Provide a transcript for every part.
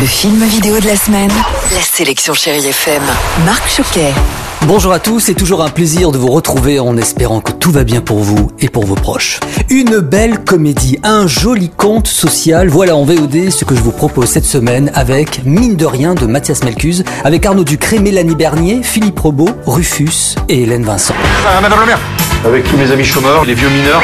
Le film vidéo de la semaine. La sélection Chérie FM. Marc Choquet. Bonjour à tous, c'est toujours un plaisir de vous retrouver en espérant que tout va bien pour vous et pour vos proches. Une belle comédie, un joli conte social, voilà en VOD ce que je vous propose cette semaine avec Mine de rien de Mathias Melcuse, avec Arnaud Ducré, Mélanie Bernier, Philippe Robot, Rufus et Hélène Vincent. Ah, Madame maire, avec tous mes amis chômeurs, les vieux mineurs,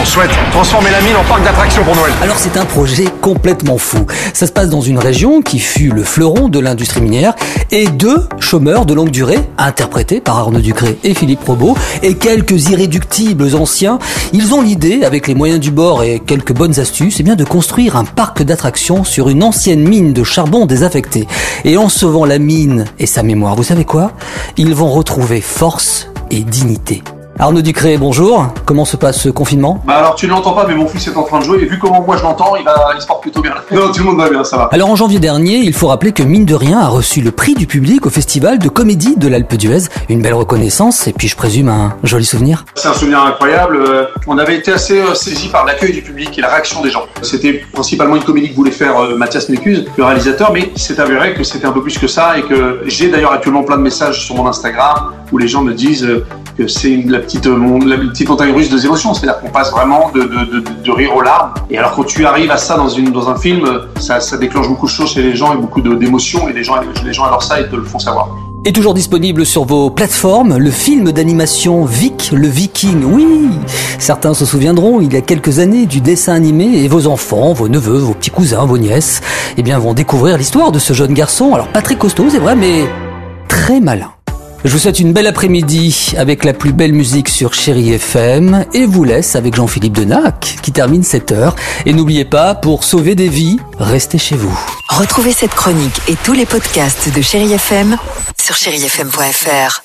on souhaite transformer la mine en parc d'attractions pour Noël. Alors c'est un projet complètement fou. Ça se passe dans une région qui fut le fleuron de l'industrie minière et deux chômeurs de longue durée, interprétés par Arnaud Ducré et Philippe Robot, et quelques irréductibles anciens, ils ont l'idée, avec les moyens du bord et quelques bonnes astuces, eh bien de construire un parc d'attractions sur une ancienne mine de charbon désaffectée. Et en sauvant la mine et sa mémoire, vous savez quoi? Ils vont retrouver force et dignité. Arnaud Ducré, bonjour. Comment se passe ce confinement? Bah alors tu ne l'entends pas mais mon fils est en train de jouer et vu comment moi je l'entends il, va, il se porte plutôt bien. Non tout le monde va bien ça va. Alors en janvier dernier, il faut rappeler que Mine de Rien a reçu le prix du public au festival de comédie de l'Alpe d'Huez. Une belle reconnaissance et puis je présume un joli souvenir. C'est un souvenir incroyable. Euh, On avait été assez euh, saisi par l'accueil du public et la réaction des gens. C'était principalement une comédie que voulait faire euh, Mathias Mécuse, le réalisateur, mais c'est avéré que c'était un peu plus que ça et que j'ai d'ailleurs actuellement plein de messages sur mon Instagram où les gens me disent que c'est la petite, euh, la petite montagne russe des émotions. C'est-à-dire qu'on passe vraiment de, de, de, de rire aux larmes. Et alors quand tu arrives à ça dans, une, dans un film, euh, ça, ça déclenche beaucoup de choses chez les gens et beaucoup de- d'émotions et les gens, les gens adorent ça et te le font savoir. Et toujours disponible sur vos plateformes, le film d'animation Vic le Viking. Oui, certains se souviendront il y a quelques années du dessin animé et vos enfants, vos neveux, vos petits cousins, vos nièces, eh bien vont découvrir l'histoire de ce jeune garçon. Alors pas très costaud, c'est vrai, mais très malin. Je vous souhaite une belle après-midi avec la plus belle musique sur Chéri FM et vous laisse avec Jean-Philippe Denac qui termine cette heure. Et n'oubliez pas, pour sauver des vies, restez chez vous. Retrouvez cette chronique et tous les podcasts de Chérie FM sur chérifm.fr.